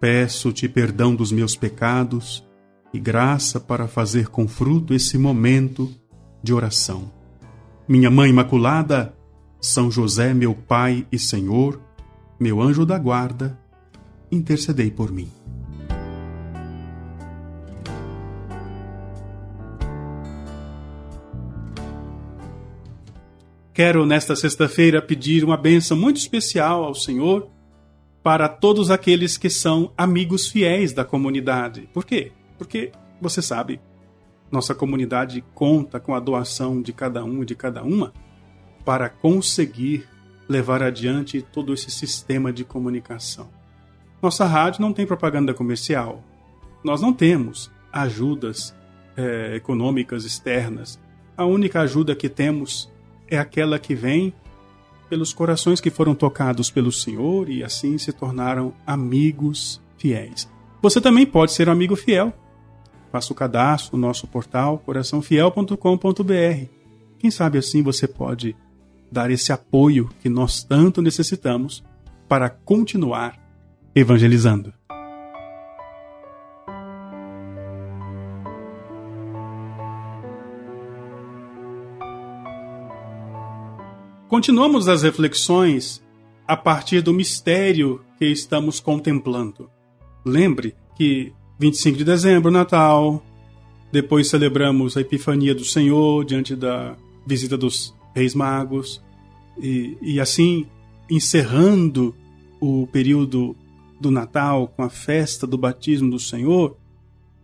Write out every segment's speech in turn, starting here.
Peço-te perdão dos meus pecados e graça para fazer com fruto esse momento de oração. Minha Mãe Imaculada, São José, meu Pai e Senhor, meu anjo da guarda, intercedei por mim. Quero nesta sexta-feira pedir uma bênção muito especial ao Senhor para todos aqueles que são amigos fiéis da comunidade. Por quê? Porque você sabe, nossa comunidade conta com a doação de cada um e de cada uma para conseguir levar adiante todo esse sistema de comunicação. Nossa rádio não tem propaganda comercial. Nós não temos ajudas é, econômicas externas. A única ajuda que temos é aquela que vem pelos corações que foram tocados pelo Senhor e assim se tornaram amigos fiéis. Você também pode ser um amigo fiel. Faça o cadastro no nosso portal coraçãofiel.com.br. Quem sabe assim você pode dar esse apoio que nós tanto necessitamos para continuar evangelizando. Continuamos as reflexões a partir do mistério que estamos contemplando. Lembre que 25 de dezembro, Natal, depois celebramos a Epifania do Senhor diante da visita dos Reis Magos, e, e assim encerrando o período do Natal com a festa do batismo do Senhor,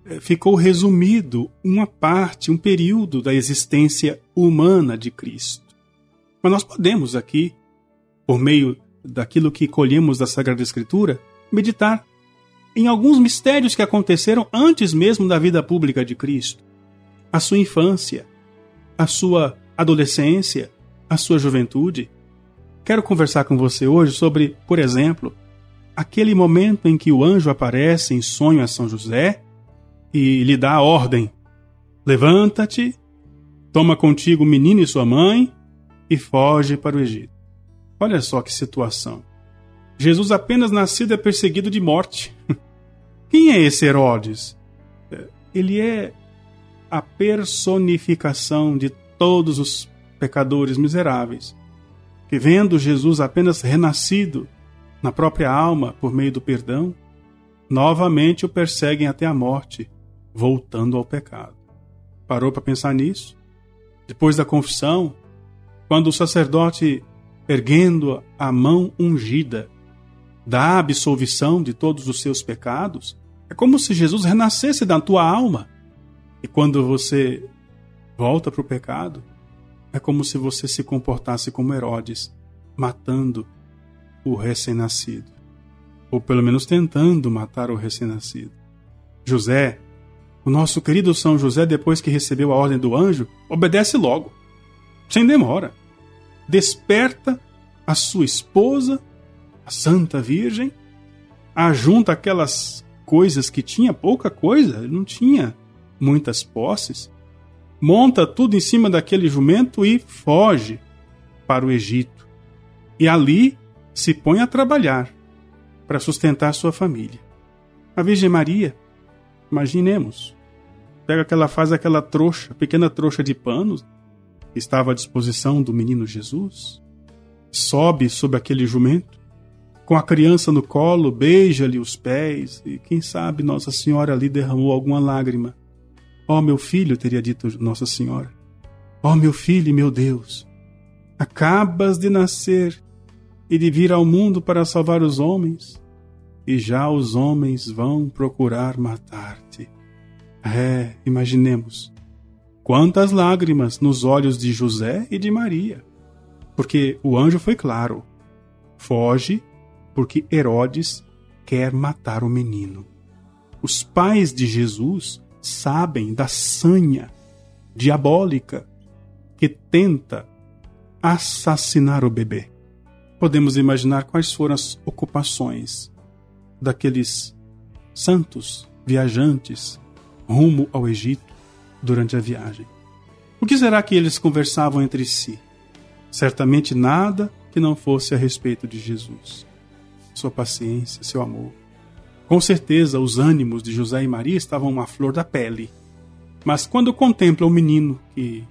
eh, ficou resumido uma parte, um período da existência humana de Cristo. Mas nós podemos aqui, por meio daquilo que colhemos da Sagrada Escritura, meditar em alguns mistérios que aconteceram antes mesmo da vida pública de Cristo. A sua infância, a sua adolescência, a sua juventude. Quero conversar com você hoje sobre, por exemplo, aquele momento em que o anjo aparece em sonho a São José e lhe dá a ordem: Levanta-te, toma contigo o menino e sua mãe e foge para o Egito. Olha só que situação. Jesus apenas nascido é perseguido de morte. Quem é esse Herodes? Ele é a personificação de todos os pecadores miseráveis, que vendo Jesus apenas renascido na própria alma por meio do perdão, novamente o perseguem até a morte, voltando ao pecado. Parou para pensar nisso? Depois da confissão, quando o sacerdote, erguendo a mão ungida, dá absolvição de todos os seus pecados, é como se Jesus renascesse da tua alma. E quando você volta para o pecado, é como se você se comportasse como Herodes, matando o recém-nascido. Ou pelo menos tentando matar o recém-nascido. José, o nosso querido São José, depois que recebeu a ordem do anjo, obedece logo sem demora. Desperta a sua esposa, a Santa Virgem, ajunta aquelas coisas que tinha pouca coisa, não tinha muitas posses, monta tudo em cima daquele jumento e foge para o Egito. E ali se põe a trabalhar para sustentar sua família. A Virgem Maria, imaginemos, pega aquela faz aquela trouxa, pequena trouxa de panos, estava à disposição do menino Jesus, sobe sobre aquele jumento, com a criança no colo, beija-lhe os pés, e quem sabe Nossa Senhora ali derramou alguma lágrima. Ó oh, meu filho, teria dito Nossa Senhora. Ó oh, meu filho e meu Deus, acabas de nascer e de vir ao mundo para salvar os homens, e já os homens vão procurar matar-te. É, imaginemos Quantas lágrimas nos olhos de José e de Maria! Porque o anjo foi claro: foge, porque Herodes quer matar o menino. Os pais de Jesus sabem da sanha diabólica que tenta assassinar o bebê. Podemos imaginar quais foram as ocupações daqueles santos viajantes rumo ao Egito durante a viagem. O que será que eles conversavam entre si? Certamente nada que não fosse a respeito de Jesus, sua paciência, seu amor. Com certeza os ânimos de José e Maria estavam à flor da pele. Mas quando contempla o menino que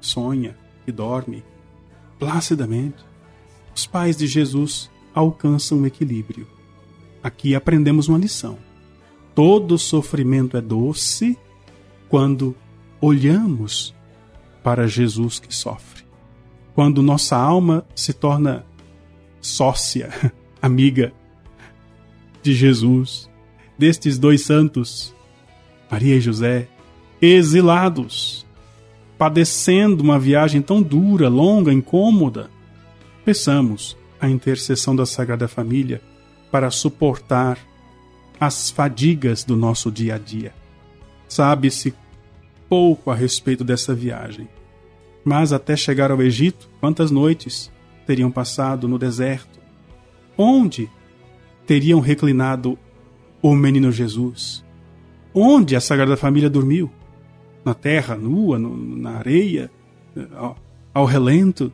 sonha, que dorme, placidamente, os pais de Jesus alcançam o equilíbrio. Aqui aprendemos uma lição. Todo sofrimento é doce quando olhamos para Jesus que sofre. Quando nossa alma se torna sócia, amiga de Jesus, destes dois santos, Maria e José, exilados, padecendo uma viagem tão dura, longa, incômoda, peçamos a intercessão da Sagrada Família para suportar as fadigas do nosso dia a dia. Sabe-se pouco a respeito dessa viagem. Mas até chegar ao Egito, quantas noites teriam passado no deserto? Onde teriam reclinado o menino Jesus? Onde a Sagrada Família dormiu? Na terra nua, no, na areia, ao, ao relento?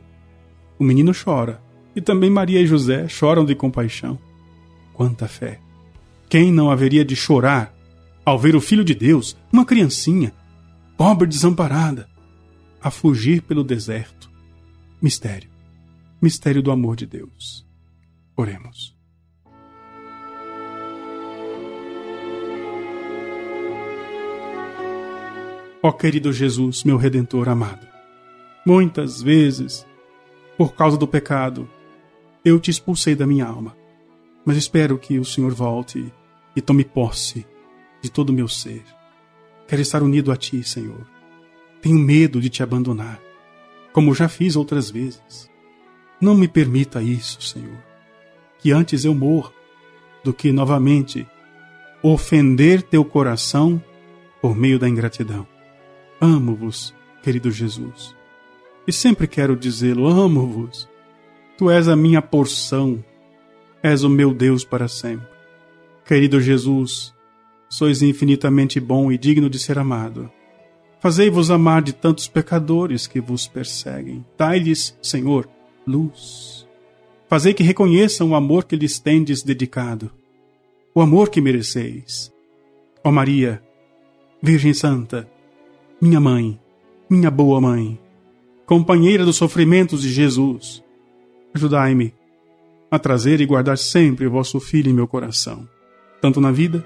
O menino chora. E também Maria e José choram de compaixão. Quanta fé! Quem não haveria de chorar ao ver o Filho de Deus, uma criancinha, pobre desamparada, a fugir pelo deserto? Mistério. Mistério do amor de Deus. Oremos. Ó querido Jesus, meu redentor amado, muitas vezes, por causa do pecado, eu te expulsei da minha alma mas espero que o Senhor volte e tome posse de todo o meu ser. Quero estar unido a Ti, Senhor. Tenho medo de te abandonar, como já fiz outras vezes. Não me permita isso, Senhor. Que antes eu morra do que novamente ofender teu coração por meio da ingratidão. Amo-vos, querido Jesus. E sempre quero dizê-lo: amo-vos. Tu és a minha porção és o meu Deus para sempre. Querido Jesus, sois infinitamente bom e digno de ser amado. Fazei-vos amar de tantos pecadores que vos perseguem. Dai-lhes, Senhor, luz. Fazei que reconheçam o amor que lhes tendes dedicado, o amor que mereceis. Ó Maria, Virgem Santa, minha mãe, minha boa mãe, companheira dos sofrimentos de Jesus, ajudai-me a trazer e guardar sempre o vosso Filho em meu coração, tanto na vida